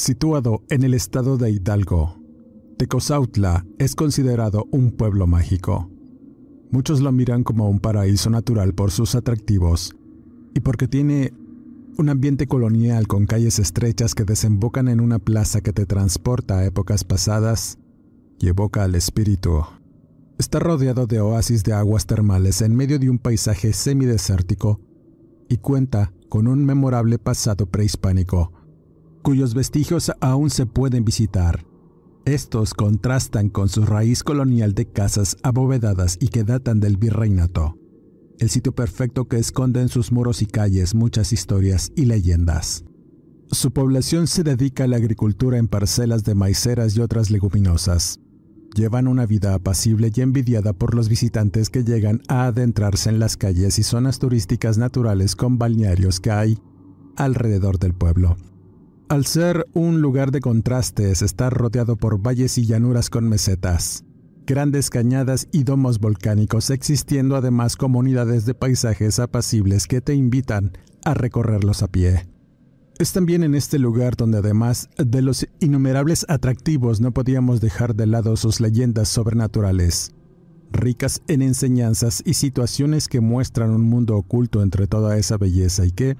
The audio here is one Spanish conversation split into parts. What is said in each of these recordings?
Situado en el estado de Hidalgo, Tecozautla es considerado un pueblo mágico. Muchos lo miran como un paraíso natural por sus atractivos y porque tiene un ambiente colonial con calles estrechas que desembocan en una plaza que te transporta a épocas pasadas y evoca al espíritu. Está rodeado de oasis de aguas termales en medio de un paisaje semidesértico y cuenta con un memorable pasado prehispánico cuyos vestigios aún se pueden visitar. Estos contrastan con su raíz colonial de casas abovedadas y que datan del virreinato, el sitio perfecto que esconde en sus muros y calles muchas historias y leyendas. Su población se dedica a la agricultura en parcelas de maiceras y otras leguminosas. Llevan una vida apacible y envidiada por los visitantes que llegan a adentrarse en las calles y zonas turísticas naturales con balnearios que hay alrededor del pueblo. Al ser un lugar de contrastes, está rodeado por valles y llanuras con mesetas, grandes cañadas y domos volcánicos, existiendo además comunidades de paisajes apacibles que te invitan a recorrerlos a pie. Es también en este lugar donde además de los innumerables atractivos no podíamos dejar de lado sus leyendas sobrenaturales, ricas en enseñanzas y situaciones que muestran un mundo oculto entre toda esa belleza y que,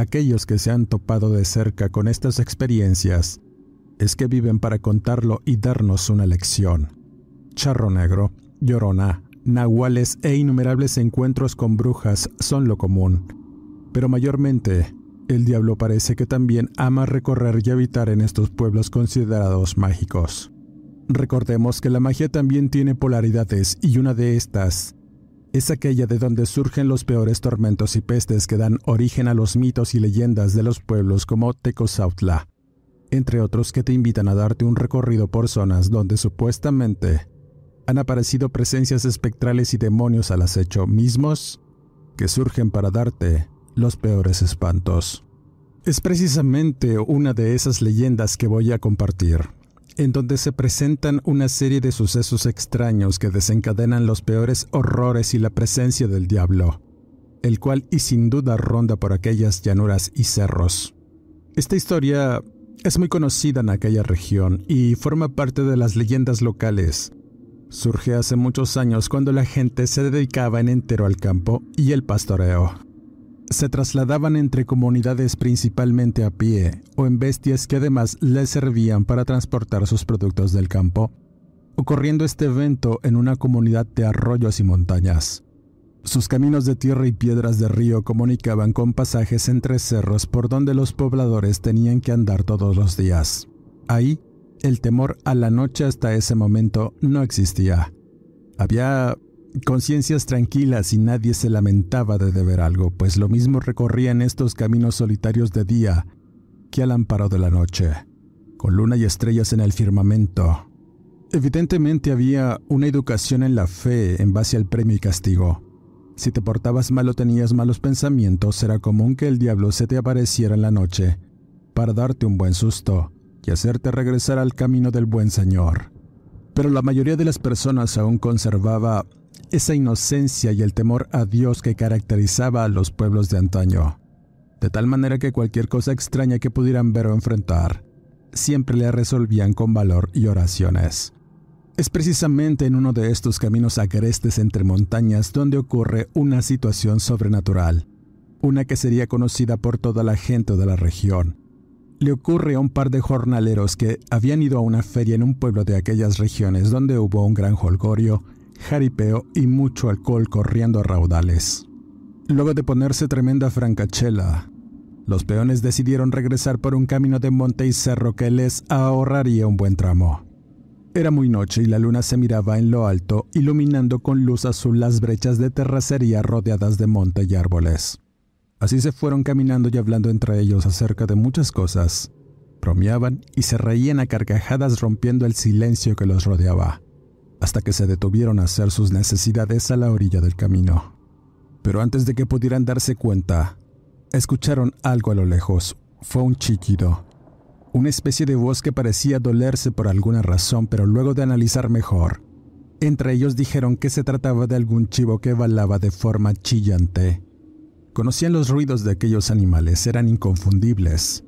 aquellos que se han topado de cerca con estas experiencias es que viven para contarlo y darnos una lección. Charro negro, llorona, nahuales e innumerables encuentros con brujas son lo común, pero mayormente el diablo parece que también ama recorrer y habitar en estos pueblos considerados mágicos. Recordemos que la magia también tiene polaridades y una de estas es aquella de donde surgen los peores tormentos y pestes que dan origen a los mitos y leyendas de los pueblos como Tecozautla, entre otros que te invitan a darte un recorrido por zonas donde supuestamente han aparecido presencias espectrales y demonios al acecho mismos que surgen para darte los peores espantos. Es precisamente una de esas leyendas que voy a compartir en donde se presentan una serie de sucesos extraños que desencadenan los peores horrores y la presencia del diablo, el cual y sin duda ronda por aquellas llanuras y cerros. Esta historia es muy conocida en aquella región y forma parte de las leyendas locales. Surge hace muchos años cuando la gente se dedicaba en entero al campo y el pastoreo se trasladaban entre comunidades principalmente a pie o en bestias que además les servían para transportar sus productos del campo, ocurriendo este evento en una comunidad de arroyos y montañas. Sus caminos de tierra y piedras de río comunicaban con pasajes entre cerros por donde los pobladores tenían que andar todos los días. Ahí, el temor a la noche hasta ese momento no existía. Había conciencias tranquilas y nadie se lamentaba de deber algo, pues lo mismo recorrían estos caminos solitarios de día que al amparo de la noche, con luna y estrellas en el firmamento. Evidentemente había una educación en la fe en base al premio y castigo. Si te portabas mal o tenías malos pensamientos, era común que el diablo se te apareciera en la noche para darte un buen susto y hacerte regresar al camino del buen Señor. Pero la mayoría de las personas aún conservaba esa inocencia y el temor a Dios que caracterizaba a los pueblos de antaño, de tal manera que cualquier cosa extraña que pudieran ver o enfrentar, siempre le resolvían con valor y oraciones. Es precisamente en uno de estos caminos agrestes entre montañas donde ocurre una situación sobrenatural, una que sería conocida por toda la gente de la región. Le ocurre a un par de jornaleros que habían ido a una feria en un pueblo de aquellas regiones donde hubo un gran holgorio jaripeo y mucho alcohol corriendo a raudales. Luego de ponerse tremenda francachela, los peones decidieron regresar por un camino de monte y cerro que les ahorraría un buen tramo. Era muy noche y la luna se miraba en lo alto, iluminando con luz azul las brechas de terracería rodeadas de monte y árboles. Así se fueron caminando y hablando entre ellos acerca de muchas cosas. Bromeaban y se reían a carcajadas rompiendo el silencio que los rodeaba hasta que se detuvieron a hacer sus necesidades a la orilla del camino. Pero antes de que pudieran darse cuenta, escucharon algo a lo lejos. Fue un chiquido. Una especie de voz que parecía dolerse por alguna razón, pero luego de analizar mejor, entre ellos dijeron que se trataba de algún chivo que balaba de forma chillante. Conocían los ruidos de aquellos animales, eran inconfundibles,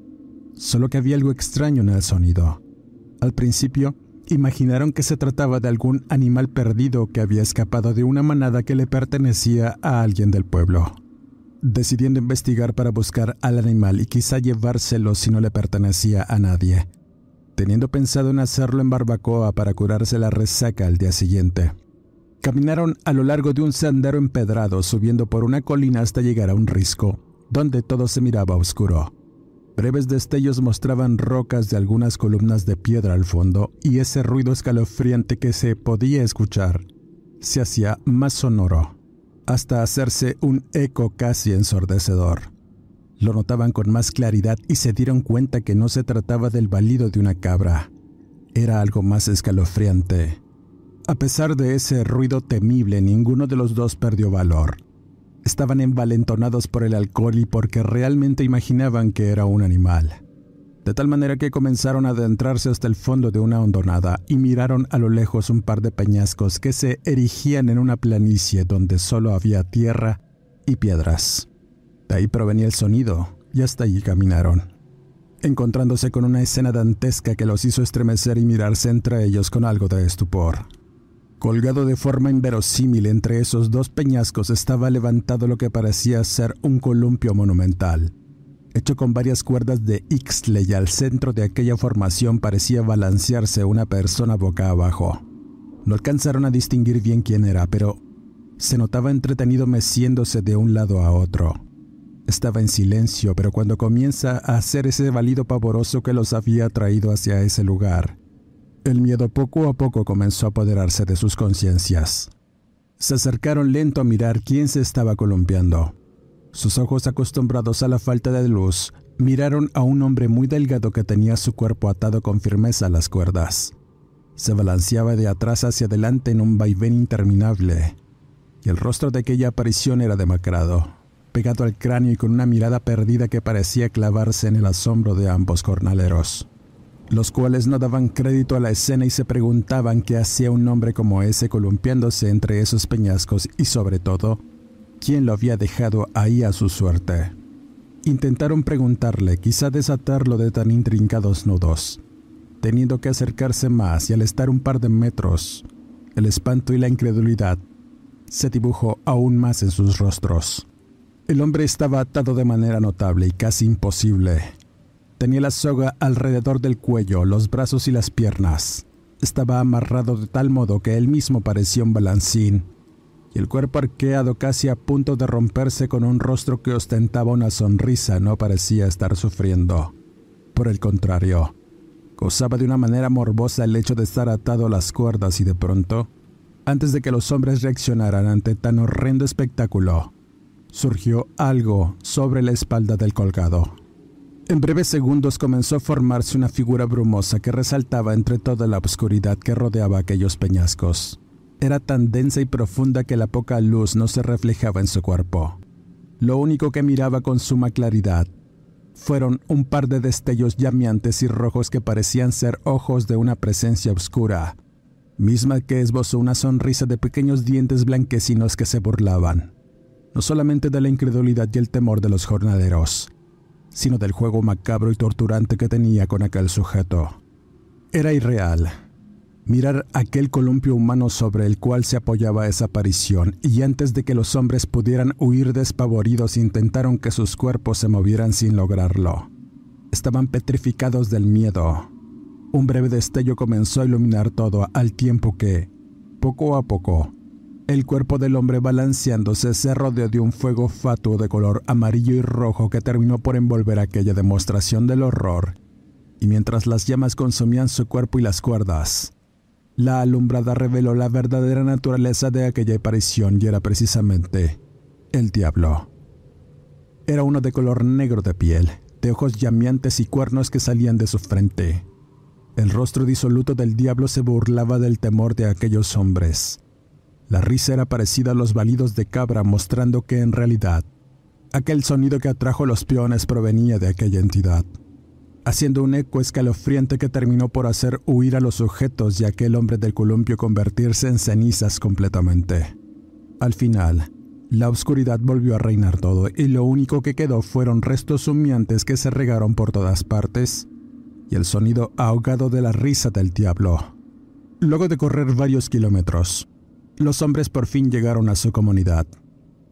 solo que había algo extraño en el sonido. Al principio, imaginaron que se trataba de algún animal perdido que había escapado de una manada que le pertenecía a alguien del pueblo. Decidiendo investigar para buscar al animal y quizá llevárselo si no le pertenecía a nadie, teniendo pensado en hacerlo en barbacoa para curarse la resaca al día siguiente. Caminaron a lo largo de un sendero empedrado subiendo por una colina hasta llegar a un risco, donde todo se miraba oscuro. Breves destellos mostraban rocas de algunas columnas de piedra al fondo y ese ruido escalofriante que se podía escuchar se hacía más sonoro, hasta hacerse un eco casi ensordecedor. Lo notaban con más claridad y se dieron cuenta que no se trataba del balido de una cabra, era algo más escalofriante. A pesar de ese ruido temible, ninguno de los dos perdió valor. Estaban envalentonados por el alcohol y porque realmente imaginaban que era un animal. De tal manera que comenzaron a adentrarse hasta el fondo de una hondonada y miraron a lo lejos un par de peñascos que se erigían en una planicie donde solo había tierra y piedras. De ahí provenía el sonido y hasta allí caminaron, encontrándose con una escena dantesca que los hizo estremecer y mirarse entre ellos con algo de estupor. Colgado de forma inverosímil entre esos dos peñascos estaba levantado lo que parecía ser un columpio monumental, hecho con varias cuerdas de ixtle y al centro de aquella formación parecía balancearse una persona boca abajo. No alcanzaron a distinguir bien quién era, pero se notaba entretenido meciéndose de un lado a otro. Estaba en silencio, pero cuando comienza a hacer ese balido pavoroso que los había traído hacia ese lugar, el miedo poco a poco comenzó a apoderarse de sus conciencias. Se acercaron lento a mirar quién se estaba columpiando. Sus ojos acostumbrados a la falta de luz miraron a un hombre muy delgado que tenía su cuerpo atado con firmeza a las cuerdas. Se balanceaba de atrás hacia adelante en un vaivén interminable, y el rostro de aquella aparición era demacrado, pegado al cráneo y con una mirada perdida que parecía clavarse en el asombro de ambos jornaleros los cuales no daban crédito a la escena y se preguntaban qué hacía un hombre como ese columpiándose entre esos peñascos y sobre todo, quién lo había dejado ahí a su suerte. Intentaron preguntarle, quizá desatarlo de tan intrincados nudos, teniendo que acercarse más y al estar un par de metros, el espanto y la incredulidad se dibujó aún más en sus rostros. El hombre estaba atado de manera notable y casi imposible, Tenía la soga alrededor del cuello, los brazos y las piernas. Estaba amarrado de tal modo que él mismo parecía un balancín, y el cuerpo arqueado casi a punto de romperse con un rostro que ostentaba una sonrisa no parecía estar sufriendo. Por el contrario, gozaba de una manera morbosa el hecho de estar atado a las cuerdas y de pronto, antes de que los hombres reaccionaran ante tan horrendo espectáculo, surgió algo sobre la espalda del colgado. En breves segundos comenzó a formarse una figura brumosa que resaltaba entre toda la oscuridad que rodeaba aquellos peñascos. Era tan densa y profunda que la poca luz no se reflejaba en su cuerpo. Lo único que miraba con suma claridad fueron un par de destellos llameantes y rojos que parecían ser ojos de una presencia oscura, misma que esbozó una sonrisa de pequeños dientes blanquecinos que se burlaban, no solamente de la incredulidad y el temor de los jornaleros, sino del juego macabro y torturante que tenía con aquel sujeto. Era irreal. Mirar aquel columpio humano sobre el cual se apoyaba esa aparición, y antes de que los hombres pudieran huir despavoridos intentaron que sus cuerpos se movieran sin lograrlo. Estaban petrificados del miedo. Un breve destello comenzó a iluminar todo al tiempo que, poco a poco, el cuerpo del hombre balanceándose se rodeó de un fuego fatuo de color amarillo y rojo que terminó por envolver aquella demostración del horror. Y mientras las llamas consumían su cuerpo y las cuerdas, la alumbrada reveló la verdadera naturaleza de aquella aparición y era precisamente el diablo. Era uno de color negro de piel, de ojos llameantes y cuernos que salían de su frente. El rostro disoluto del diablo se burlaba del temor de aquellos hombres la risa era parecida a los balidos de cabra, mostrando que en realidad aquel sonido que atrajo los peones provenía de aquella entidad, haciendo un eco escalofriante que terminó por hacer huir a los sujetos y aquel hombre del columpio convertirse en cenizas completamente. Al final, la oscuridad volvió a reinar todo y lo único que quedó fueron restos humeantes que se regaron por todas partes y el sonido ahogado de la risa del diablo. Luego de correr varios kilómetros, los hombres por fin llegaron a su comunidad.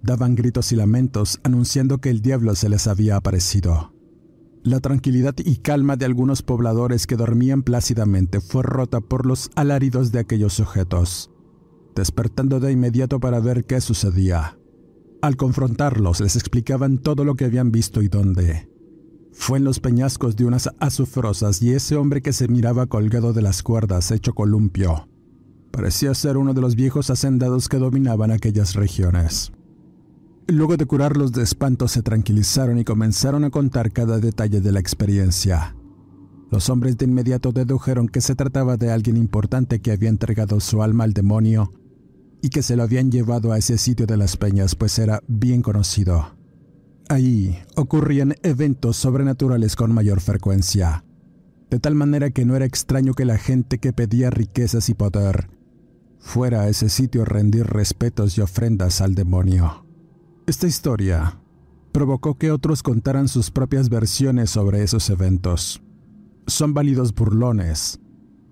Daban gritos y lamentos anunciando que el diablo se les había aparecido. La tranquilidad y calma de algunos pobladores que dormían plácidamente fue rota por los alaridos de aquellos sujetos, despertando de inmediato para ver qué sucedía. Al confrontarlos les explicaban todo lo que habían visto y dónde. Fue en los peñascos de unas azufrosas y ese hombre que se miraba colgado de las cuerdas hecho columpio Parecía ser uno de los viejos hacendados que dominaban aquellas regiones. Luego de curarlos de espanto se tranquilizaron y comenzaron a contar cada detalle de la experiencia. Los hombres de inmediato dedujeron que se trataba de alguien importante que había entregado su alma al demonio y que se lo habían llevado a ese sitio de las peñas, pues era bien conocido. Ahí ocurrían eventos sobrenaturales con mayor frecuencia, de tal manera que no era extraño que la gente que pedía riquezas y poder fuera a ese sitio a rendir respetos y ofrendas al demonio. Esta historia provocó que otros contaran sus propias versiones sobre esos eventos. Son válidos burlones,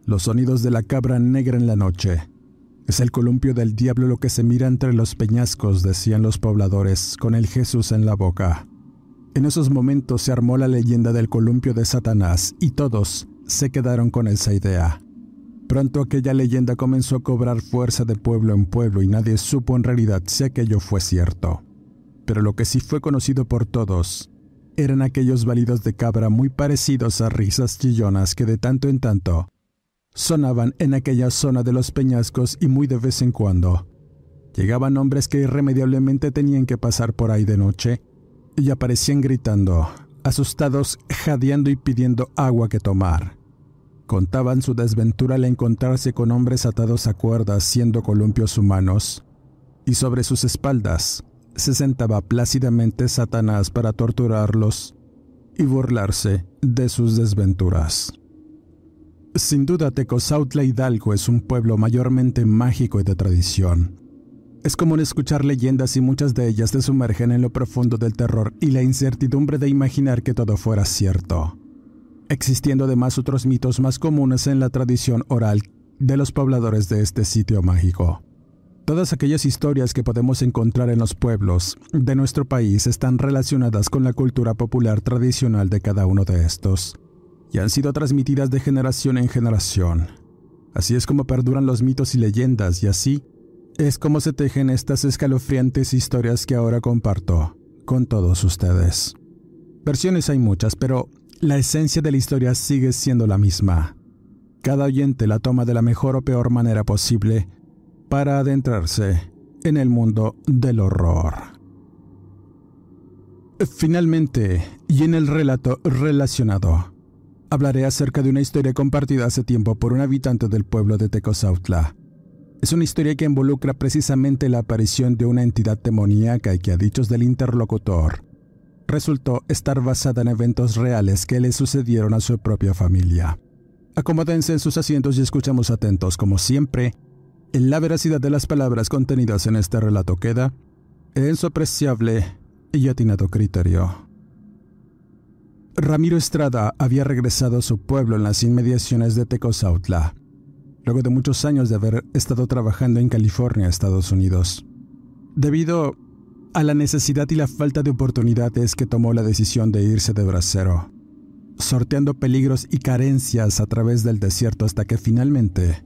los sonidos de la cabra negra en la noche. Es el columpio del diablo lo que se mira entre los peñascos, decían los pobladores, con el Jesús en la boca. En esos momentos se armó la leyenda del columpio de Satanás y todos se quedaron con esa idea. Pronto aquella leyenda comenzó a cobrar fuerza de pueblo en pueblo y nadie supo en realidad si aquello fue cierto. Pero lo que sí fue conocido por todos eran aquellos balidos de cabra muy parecidos a risas chillonas que de tanto en tanto sonaban en aquella zona de los peñascos y muy de vez en cuando. Llegaban hombres que irremediablemente tenían que pasar por ahí de noche y aparecían gritando, asustados, jadeando y pidiendo agua que tomar. Contaban su desventura al encontrarse con hombres atados a cuerdas siendo columpios humanos, y sobre sus espaldas se sentaba plácidamente Satanás para torturarlos y burlarse de sus desventuras. Sin duda, Tecozautla Hidalgo es un pueblo mayormente mágico y de tradición. Es común escuchar leyendas y muchas de ellas te sumergen en lo profundo del terror y la incertidumbre de imaginar que todo fuera cierto existiendo además otros mitos más comunes en la tradición oral de los pobladores de este sitio mágico. Todas aquellas historias que podemos encontrar en los pueblos de nuestro país están relacionadas con la cultura popular tradicional de cada uno de estos y han sido transmitidas de generación en generación. Así es como perduran los mitos y leyendas y así es como se tejen estas escalofriantes historias que ahora comparto con todos ustedes. Versiones hay muchas, pero la esencia de la historia sigue siendo la misma. Cada oyente la toma de la mejor o peor manera posible para adentrarse en el mundo del horror. Finalmente, y en el relato relacionado, hablaré acerca de una historia compartida hace tiempo por un habitante del pueblo de Tecozautla. Es una historia que involucra precisamente la aparición de una entidad demoníaca y que a dichos del interlocutor resultó estar basada en eventos reales que le sucedieron a su propia familia. Acomódense en sus asientos y escuchamos atentos, como siempre. En la veracidad de las palabras contenidas en este relato queda en su apreciable y atinado criterio. Ramiro Estrada había regresado a su pueblo en las inmediaciones de Tecozautla, luego de muchos años de haber estado trabajando en California, Estados Unidos. Debido a la necesidad y la falta de oportunidades que tomó la decisión de irse de bracero, sorteando peligros y carencias a través del desierto hasta que finalmente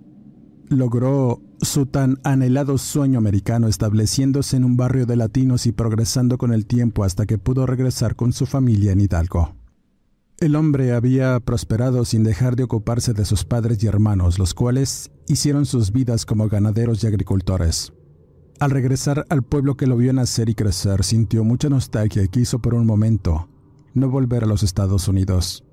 logró su tan anhelado sueño americano estableciéndose en un barrio de latinos y progresando con el tiempo hasta que pudo regresar con su familia en Hidalgo. El hombre había prosperado sin dejar de ocuparse de sus padres y hermanos, los cuales hicieron sus vidas como ganaderos y agricultores. Al regresar al pueblo que lo vio nacer y crecer, sintió mucha nostalgia y quiso por un momento no volver a los Estados Unidos.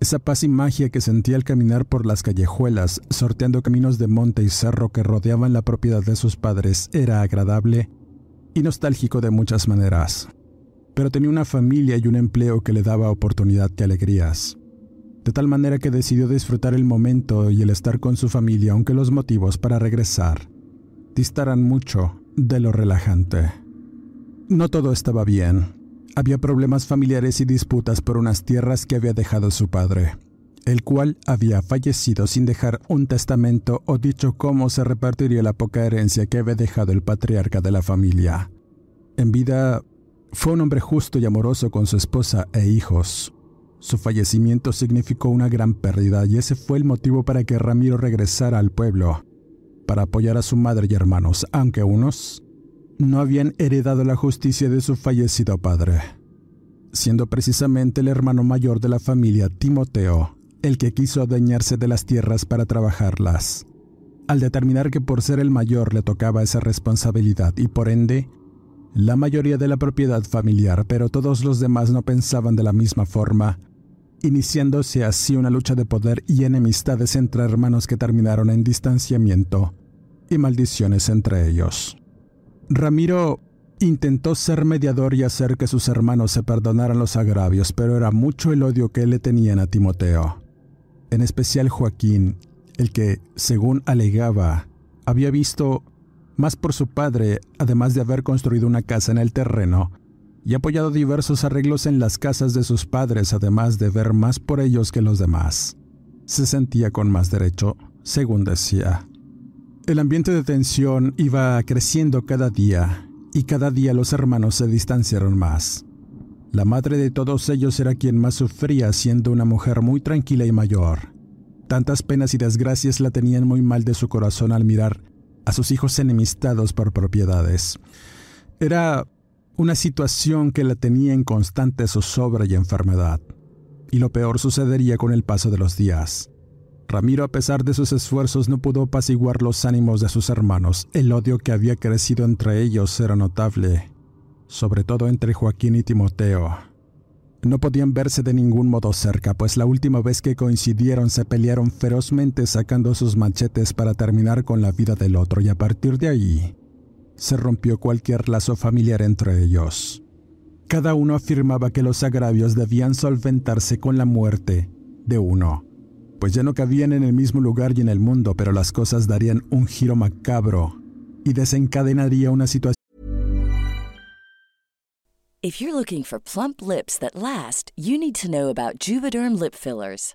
Esa paz y magia que sentía al caminar por las callejuelas, sorteando caminos de monte y cerro que rodeaban la propiedad de sus padres, era agradable y nostálgico de muchas maneras. Pero tenía una familia y un empleo que le daba oportunidad y alegrías. De tal manera que decidió disfrutar el momento y el estar con su familia, aunque los motivos para regresar distaran mucho de lo relajante. No todo estaba bien. Había problemas familiares y disputas por unas tierras que había dejado su padre, el cual había fallecido sin dejar un testamento o dicho cómo se repartiría la poca herencia que había dejado el patriarca de la familia. En vida, fue un hombre justo y amoroso con su esposa e hijos. Su fallecimiento significó una gran pérdida y ese fue el motivo para que Ramiro regresara al pueblo para apoyar a su madre y hermanos, aunque unos no habían heredado la justicia de su fallecido padre, siendo precisamente el hermano mayor de la familia, Timoteo, el que quiso adueñarse de las tierras para trabajarlas. Al determinar que por ser el mayor le tocaba esa responsabilidad y por ende la mayoría de la propiedad familiar, pero todos los demás no pensaban de la misma forma, iniciándose así una lucha de poder y enemistades entre hermanos que terminaron en distanciamiento y maldiciones entre ellos. Ramiro intentó ser mediador y hacer que sus hermanos se perdonaran los agravios, pero era mucho el odio que le tenían a Timoteo, en especial Joaquín, el que, según alegaba, había visto más por su padre, además de haber construido una casa en el terreno, y apoyado diversos arreglos en las casas de sus padres, además de ver más por ellos que los demás. Se sentía con más derecho, según decía. El ambiente de tensión iba creciendo cada día, y cada día los hermanos se distanciaron más. La madre de todos ellos era quien más sufría, siendo una mujer muy tranquila y mayor. Tantas penas y desgracias la tenían muy mal de su corazón al mirar a sus hijos enemistados por propiedades. Era una situación que la tenía en constante zozobra y enfermedad. Y lo peor sucedería con el paso de los días. Ramiro, a pesar de sus esfuerzos, no pudo apaciguar los ánimos de sus hermanos. El odio que había crecido entre ellos era notable, sobre todo entre Joaquín y Timoteo. No podían verse de ningún modo cerca, pues la última vez que coincidieron se pelearon ferozmente sacando sus machetes para terminar con la vida del otro y a partir de ahí se rompió cualquier lazo familiar entre ellos. Cada uno afirmaba que los agravios debían solventarse con la muerte de uno, pues ya no cabían en el mismo lugar y en el mundo, pero las cosas darían un giro macabro y desencadenaría una situación If you're looking for plump lips that last, you need to know about Juvederm lip fillers.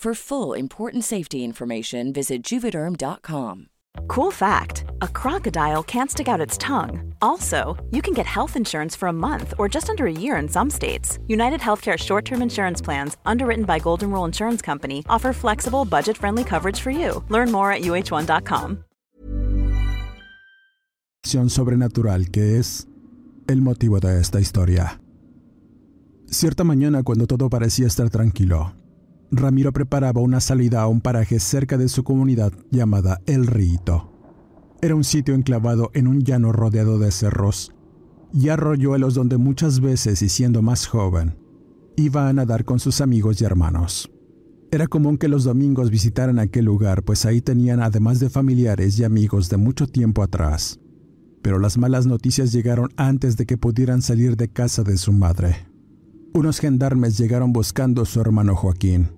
For full important safety information, visit juvederm.com. Cool fact a crocodile can't stick out its tongue. Also, you can get health insurance for a month or just under a year in some states. United Healthcare short term insurance plans, underwritten by Golden Rule Insurance Company, offer flexible, budget friendly coverage for you. Learn more at uh1.com. Sobrenatural que es el motivo de esta historia. Cierta mañana, cuando todo parecía estar tranquilo, Ramiro preparaba una salida a un paraje cerca de su comunidad llamada El Rito. Era un sitio enclavado en un llano rodeado de cerros y arroyuelos donde muchas veces, y siendo más joven, iba a nadar con sus amigos y hermanos. Era común que los domingos visitaran aquel lugar, pues ahí tenían además de familiares y amigos de mucho tiempo atrás. Pero las malas noticias llegaron antes de que pudieran salir de casa de su madre. Unos gendarmes llegaron buscando a su hermano Joaquín,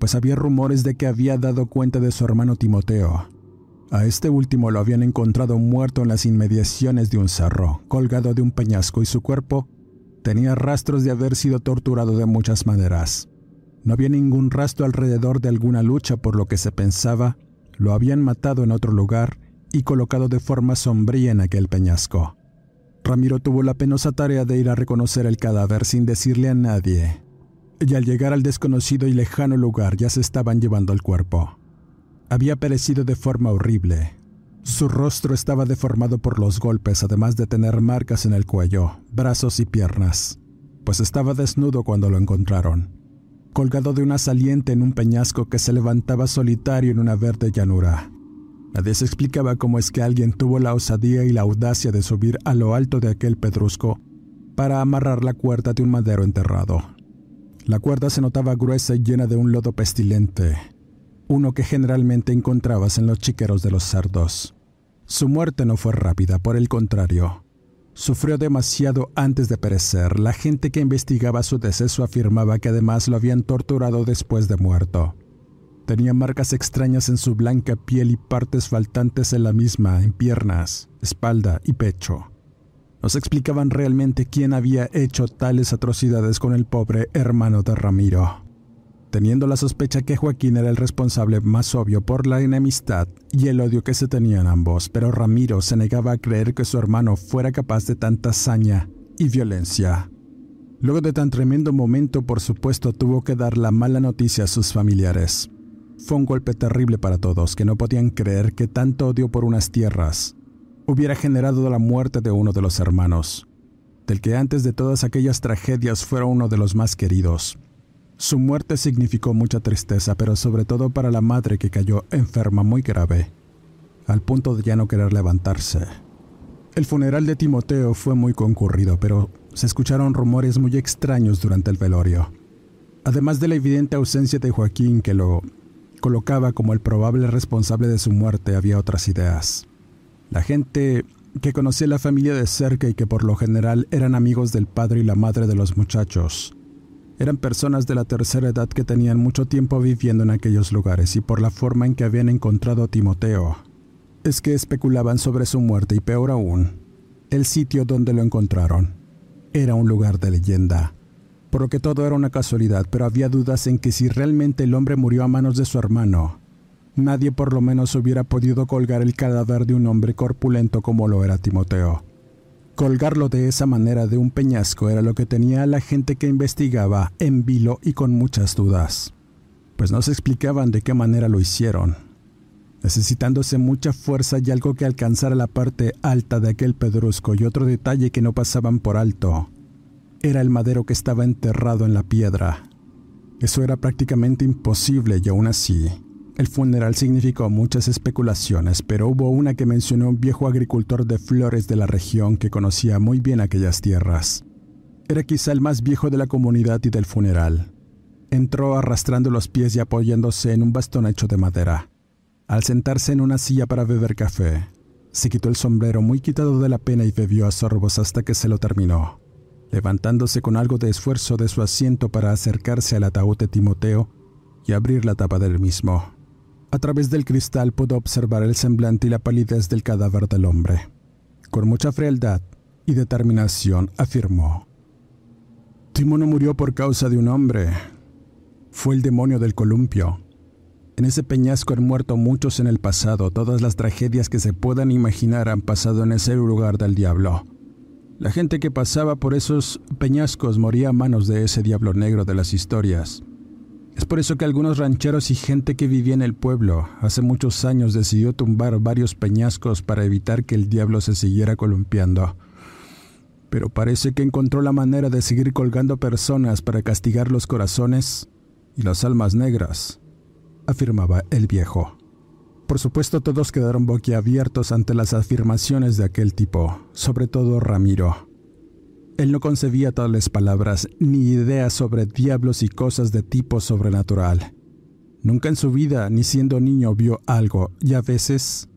pues había rumores de que había dado cuenta de su hermano Timoteo. A este último lo habían encontrado muerto en las inmediaciones de un cerro, colgado de un peñasco y su cuerpo tenía rastros de haber sido torturado de muchas maneras. No había ningún rastro alrededor de alguna lucha por lo que se pensaba lo habían matado en otro lugar y colocado de forma sombría en aquel peñasco. Ramiro tuvo la penosa tarea de ir a reconocer el cadáver sin decirle a nadie, y al llegar al desconocido y lejano lugar ya se estaban llevando el cuerpo. Había perecido de forma horrible. Su rostro estaba deformado por los golpes, además de tener marcas en el cuello, brazos y piernas, pues estaba desnudo cuando lo encontraron, colgado de una saliente en un peñasco que se levantaba solitario en una verde llanura. Nadie se explicaba cómo es que alguien tuvo la osadía y la audacia de subir a lo alto de aquel pedrusco para amarrar la cuerda de un madero enterrado. La cuerda se notaba gruesa y llena de un lodo pestilente, uno que generalmente encontrabas en los chiqueros de los cerdos. Su muerte no fue rápida, por el contrario. Sufrió demasiado antes de perecer. La gente que investigaba su deceso afirmaba que además lo habían torturado después de muerto. Tenía marcas extrañas en su blanca piel y partes faltantes en la misma, en piernas, espalda y pecho nos explicaban realmente quién había hecho tales atrocidades con el pobre hermano de Ramiro. Teniendo la sospecha que Joaquín era el responsable más obvio por la enemistad y el odio que se tenían ambos, pero Ramiro se negaba a creer que su hermano fuera capaz de tanta hazaña y violencia. Luego de tan tremendo momento, por supuesto, tuvo que dar la mala noticia a sus familiares. Fue un golpe terrible para todos, que no podían creer que tanto odio por unas tierras, hubiera generado la muerte de uno de los hermanos, del que antes de todas aquellas tragedias fuera uno de los más queridos. Su muerte significó mucha tristeza, pero sobre todo para la madre que cayó enferma muy grave, al punto de ya no querer levantarse. El funeral de Timoteo fue muy concurrido, pero se escucharon rumores muy extraños durante el velorio. Además de la evidente ausencia de Joaquín que lo colocaba como el probable responsable de su muerte, había otras ideas. La gente que conocía la familia de cerca y que por lo general eran amigos del padre y la madre de los muchachos. Eran personas de la tercera edad que tenían mucho tiempo viviendo en aquellos lugares y por la forma en que habían encontrado a Timoteo. Es que especulaban sobre su muerte y peor aún, el sitio donde lo encontraron. Era un lugar de leyenda. Por lo que todo era una casualidad, pero había dudas en que si realmente el hombre murió a manos de su hermano, nadie por lo menos hubiera podido colgar el cadáver de un hombre corpulento como lo era Timoteo. Colgarlo de esa manera de un peñasco era lo que tenía a la gente que investigaba en vilo y con muchas dudas, pues no se explicaban de qué manera lo hicieron, necesitándose mucha fuerza y algo que alcanzara la parte alta de aquel pedrusco y otro detalle que no pasaban por alto. Era el madero que estaba enterrado en la piedra. Eso era prácticamente imposible y aún así, el funeral significó muchas especulaciones, pero hubo una que mencionó un viejo agricultor de flores de la región que conocía muy bien aquellas tierras. Era quizá el más viejo de la comunidad y del funeral. Entró arrastrando los pies y apoyándose en un bastón hecho de madera. Al sentarse en una silla para beber café, se quitó el sombrero muy quitado de la pena y bebió a sorbos hasta que se lo terminó, levantándose con algo de esfuerzo de su asiento para acercarse al ataúd de Timoteo y abrir la tapa del mismo. A través del cristal pudo observar el semblante y la palidez del cadáver del hombre. Con mucha frialdad y determinación afirmó. Timo no murió por causa de un hombre, fue el demonio del columpio. En ese peñasco han muerto muchos en el pasado, todas las tragedias que se puedan imaginar han pasado en ese lugar del diablo. La gente que pasaba por esos peñascos moría a manos de ese diablo negro de las historias. Es por eso que algunos rancheros y gente que vivía en el pueblo hace muchos años decidió tumbar varios peñascos para evitar que el diablo se siguiera columpiando. Pero parece que encontró la manera de seguir colgando personas para castigar los corazones y las almas negras, afirmaba el viejo. Por supuesto todos quedaron boquiabiertos ante las afirmaciones de aquel tipo, sobre todo Ramiro. Él no concebía tales palabras ni ideas sobre diablos y cosas de tipo sobrenatural. Nunca en su vida, ni siendo niño, vio algo y a veces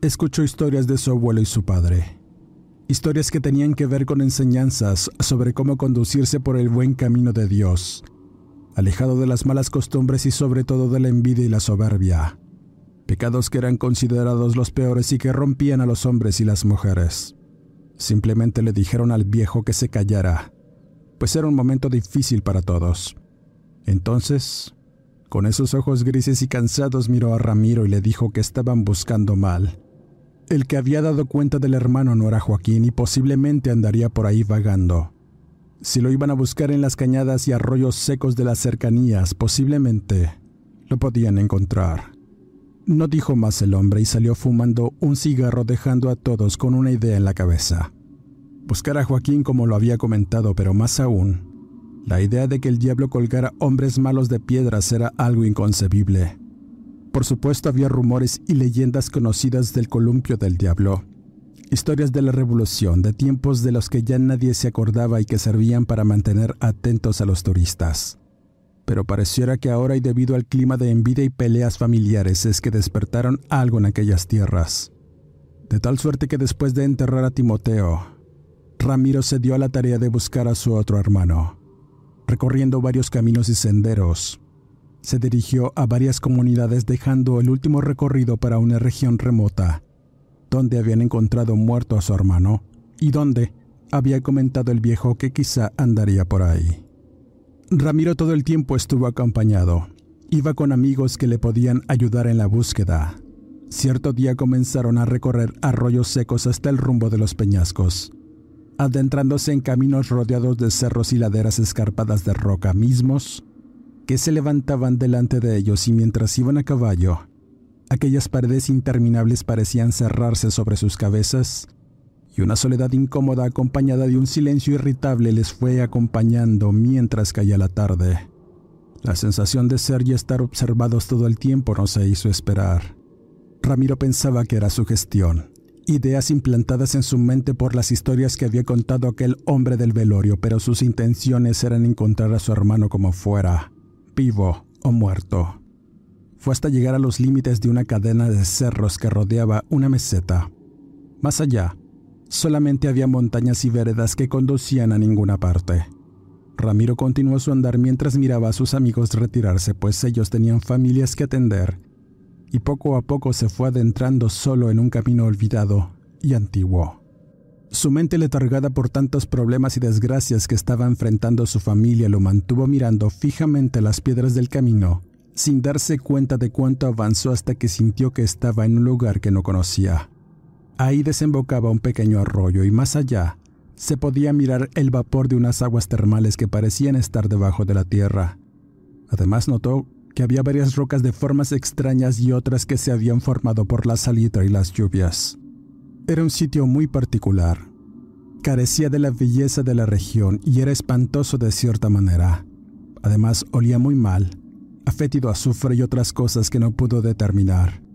escuchó historias de su abuelo y su padre. Historias que tenían que ver con enseñanzas sobre cómo conducirse por el buen camino de Dios alejado de las malas costumbres y sobre todo de la envidia y la soberbia, pecados que eran considerados los peores y que rompían a los hombres y las mujeres. Simplemente le dijeron al viejo que se callara, pues era un momento difícil para todos. Entonces, con esos ojos grises y cansados miró a Ramiro y le dijo que estaban buscando mal. El que había dado cuenta del hermano no era Joaquín y posiblemente andaría por ahí vagando. Si lo iban a buscar en las cañadas y arroyos secos de las cercanías, posiblemente lo podían encontrar. No dijo más el hombre y salió fumando un cigarro dejando a todos con una idea en la cabeza. Buscar a Joaquín como lo había comentado, pero más aún, la idea de que el diablo colgara hombres malos de piedras era algo inconcebible. Por supuesto había rumores y leyendas conocidas del columpio del diablo, Historias de la revolución, de tiempos de los que ya nadie se acordaba y que servían para mantener atentos a los turistas. Pero pareciera que ahora y debido al clima de envidia y peleas familiares es que despertaron algo en aquellas tierras. De tal suerte que después de enterrar a Timoteo, Ramiro se dio a la tarea de buscar a su otro hermano. Recorriendo varios caminos y senderos, se dirigió a varias comunidades dejando el último recorrido para una región remota donde habían encontrado muerto a su hermano y donde había comentado el viejo que quizá andaría por ahí. Ramiro todo el tiempo estuvo acompañado. Iba con amigos que le podían ayudar en la búsqueda. Cierto día comenzaron a recorrer arroyos secos hasta el rumbo de los peñascos, adentrándose en caminos rodeados de cerros y laderas escarpadas de roca mismos que se levantaban delante de ellos y mientras iban a caballo, Aquellas paredes interminables parecían cerrarse sobre sus cabezas, y una soledad incómoda acompañada de un silencio irritable les fue acompañando mientras caía la tarde. La sensación de ser y estar observados todo el tiempo no se hizo esperar. Ramiro pensaba que era su gestión, ideas implantadas en su mente por las historias que había contado aquel hombre del velorio, pero sus intenciones eran encontrar a su hermano como fuera, vivo o muerto. Fue hasta llegar a los límites de una cadena de cerros que rodeaba una meseta. Más allá, solamente había montañas y veredas que conducían a ninguna parte. Ramiro continuó su andar mientras miraba a sus amigos retirarse, pues ellos tenían familias que atender, y poco a poco se fue adentrando solo en un camino olvidado y antiguo. Su mente letargada por tantos problemas y desgracias que estaba enfrentando su familia lo mantuvo mirando fijamente las piedras del camino sin darse cuenta de cuánto avanzó hasta que sintió que estaba en un lugar que no conocía. Ahí desembocaba un pequeño arroyo y más allá se podía mirar el vapor de unas aguas termales que parecían estar debajo de la tierra. Además notó que había varias rocas de formas extrañas y otras que se habían formado por la salida y las lluvias. Era un sitio muy particular. Carecía de la belleza de la región y era espantoso de cierta manera. Además olía muy mal fétido azufre y otras cosas que no pudo determinar.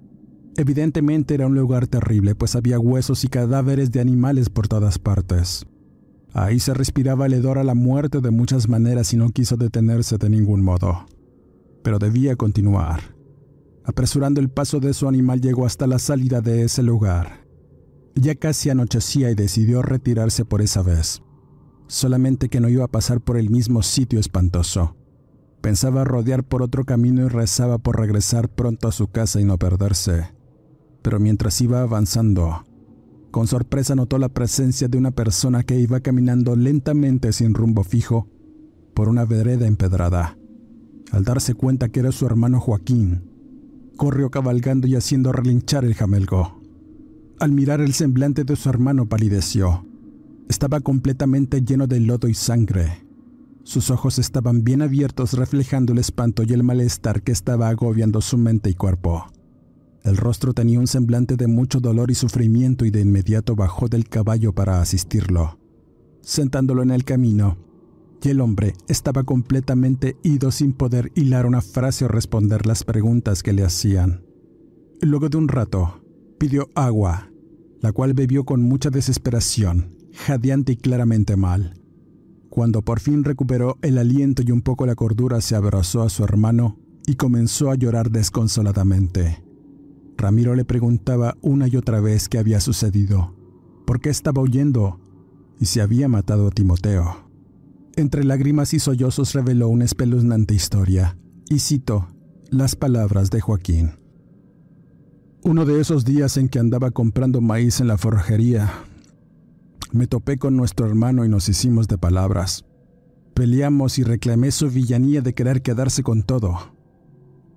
Evidentemente era un lugar terrible, pues había huesos y cadáveres de animales por todas partes. Ahí se respiraba el hedor a la muerte de muchas maneras y no quiso detenerse de ningún modo. Pero debía continuar. Apresurando el paso de su animal llegó hasta la salida de ese lugar. Ya casi anochecía y decidió retirarse por esa vez. Solamente que no iba a pasar por el mismo sitio espantoso. Pensaba rodear por otro camino y rezaba por regresar pronto a su casa y no perderse. Pero mientras iba avanzando, con sorpresa notó la presencia de una persona que iba caminando lentamente sin rumbo fijo por una vereda empedrada. Al darse cuenta que era su hermano Joaquín, corrió cabalgando y haciendo relinchar el jamelgo. Al mirar el semblante de su hermano palideció. Estaba completamente lleno de lodo y sangre. Sus ojos estaban bien abiertos reflejando el espanto y el malestar que estaba agobiando su mente y cuerpo. El rostro tenía un semblante de mucho dolor y sufrimiento y de inmediato bajó del caballo para asistirlo, sentándolo en el camino, y el hombre estaba completamente ido sin poder hilar una frase o responder las preguntas que le hacían. Luego de un rato, pidió agua, la cual bebió con mucha desesperación, jadeante y claramente mal. Cuando por fin recuperó el aliento y un poco la cordura, se abrazó a su hermano y comenzó a llorar desconsoladamente. Ramiro le preguntaba una y otra vez qué había sucedido, por qué estaba huyendo y si había matado a Timoteo. Entre lágrimas y sollozos reveló una espeluznante historia, y cito las palabras de Joaquín. Uno de esos días en que andaba comprando maíz en la forjería, me topé con nuestro hermano y nos hicimos de palabras. Peleamos y reclamé su villanía de querer quedarse con todo.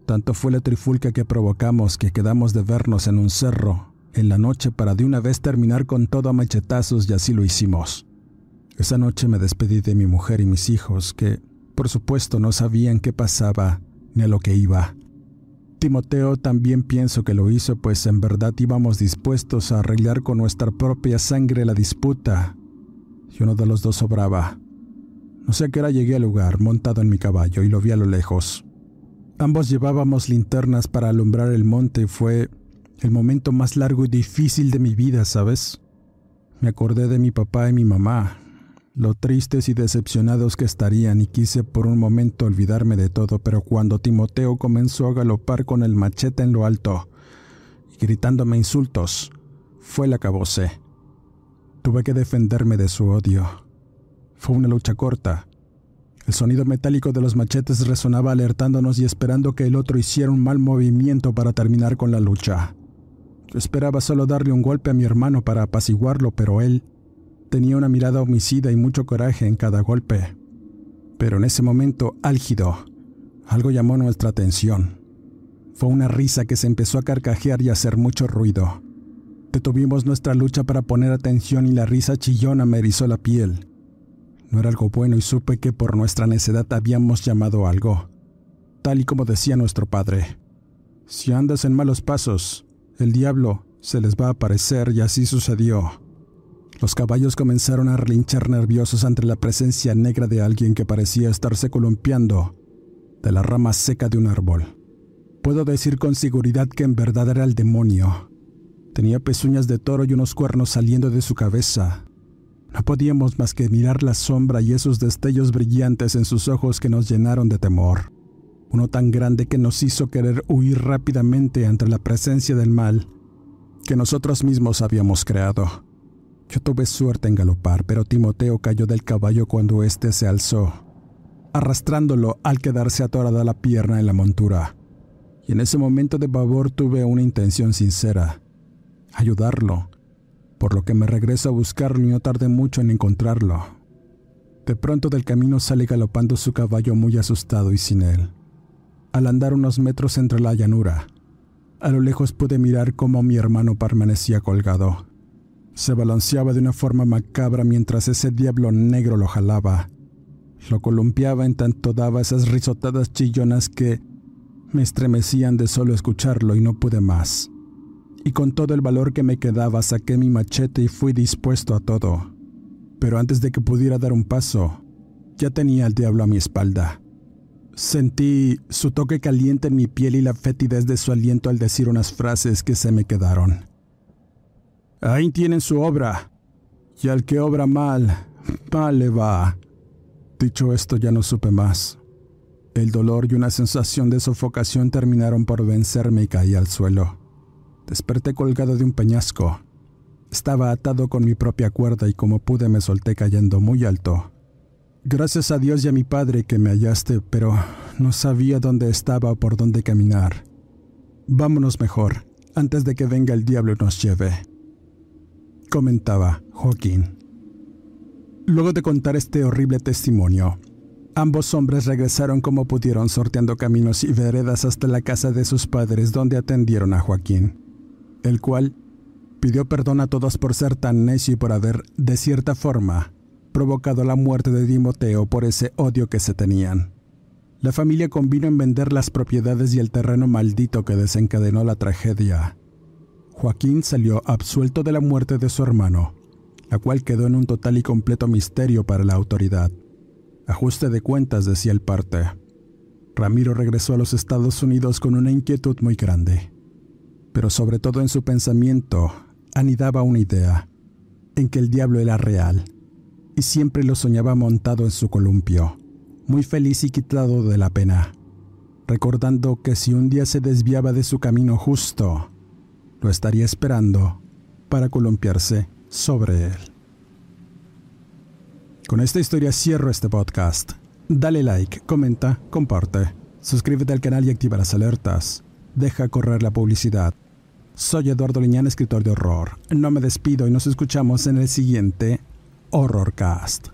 Tanto fue la trifulca que provocamos que quedamos de vernos en un cerro en la noche para de una vez terminar con todo a machetazos y así lo hicimos. Esa noche me despedí de mi mujer y mis hijos, que, por supuesto, no sabían qué pasaba ni a lo que iba. Timoteo también pienso que lo hizo, pues en verdad íbamos dispuestos a arreglar con nuestra propia sangre la disputa, y uno de los dos sobraba. No sé a qué hora llegué al lugar, montado en mi caballo, y lo vi a lo lejos. Ambos llevábamos linternas para alumbrar el monte fue el momento más largo y difícil de mi vida, ¿sabes? Me acordé de mi papá y mi mamá, lo tristes y decepcionados que estarían y quise por un momento olvidarme de todo, pero cuando Timoteo comenzó a galopar con el machete en lo alto y gritándome insultos, fue el acabose. Tuve que defenderme de su odio. Fue una lucha corta, el sonido metálico de los machetes resonaba alertándonos y esperando que el otro hiciera un mal movimiento para terminar con la lucha. esperaba solo darle un golpe a mi hermano para apaciguarlo, pero él tenía una mirada homicida y mucho coraje en cada golpe. Pero en ese momento álgido, algo llamó nuestra atención. Fue una risa que se empezó a carcajear y a hacer mucho ruido. Detuvimos nuestra lucha para poner atención y la risa chillona me erizó la piel. No era algo bueno y supe que por nuestra necedad habíamos llamado algo, tal y como decía nuestro padre. Si andas en malos pasos, el diablo se les va a aparecer y así sucedió. Los caballos comenzaron a relinchar nerviosos ante la presencia negra de alguien que parecía estarse columpiando de la rama seca de un árbol. Puedo decir con seguridad que en verdad era el demonio. Tenía pezuñas de toro y unos cuernos saliendo de su cabeza, no podíamos más que mirar la sombra y esos destellos brillantes en sus ojos que nos llenaron de temor. Uno tan grande que nos hizo querer huir rápidamente ante la presencia del mal que nosotros mismos habíamos creado. Yo tuve suerte en galopar, pero Timoteo cayó del caballo cuando éste se alzó, arrastrándolo al quedarse atorada la pierna en la montura. Y en ese momento de pavor tuve una intención sincera, ayudarlo, por lo que me regreso a buscarlo y no tardé mucho en encontrarlo. De pronto del camino sale galopando su caballo muy asustado y sin él. Al andar unos metros entre la llanura, a lo lejos pude mirar cómo mi hermano permanecía colgado. Se balanceaba de una forma macabra mientras ese diablo negro lo jalaba. Lo columpiaba en tanto daba esas risotadas chillonas que me estremecían de solo escucharlo y no pude más y con todo el valor que me quedaba saqué mi machete y fui dispuesto a todo. Pero antes de que pudiera dar un paso, ya tenía al diablo a mi espalda. Sentí su toque caliente en mi piel y la fetidez de su aliento al decir unas frases que se me quedaron. Ahí tienen su obra, y al que obra mal, Vale, va. Dicho esto, ya no supe más. El dolor y una sensación de sofocación terminaron por vencerme y caí al suelo. Desperté colgado de un peñasco. Estaba atado con mi propia cuerda y como pude me solté cayendo muy alto. Gracias a Dios y a mi padre que me hallaste, pero no sabía dónde estaba o por dónde caminar. Vámonos mejor, antes de que venga el diablo y nos lleve. Comentaba Joaquín. Luego de contar este horrible testimonio, Ambos hombres regresaron como pudieron sorteando caminos y veredas hasta la casa de sus padres donde atendieron a Joaquín, el cual pidió perdón a todos por ser tan necio y por haber, de cierta forma, provocado la muerte de Dimoteo por ese odio que se tenían. La familia convino en vender las propiedades y el terreno maldito que desencadenó la tragedia. Joaquín salió absuelto de la muerte de su hermano, la cual quedó en un total y completo misterio para la autoridad. Ajuste de cuentas, decía el parte. Ramiro regresó a los Estados Unidos con una inquietud muy grande, pero sobre todo en su pensamiento anidaba una idea, en que el diablo era real, y siempre lo soñaba montado en su columpio, muy feliz y quitado de la pena, recordando que si un día se desviaba de su camino justo, lo estaría esperando para columpiarse sobre él. Con esta historia cierro este podcast. Dale like, comenta, comparte, suscríbete al canal y activa las alertas. Deja correr la publicidad. Soy Eduardo Liñán, escritor de horror. No me despido y nos escuchamos en el siguiente Horrorcast.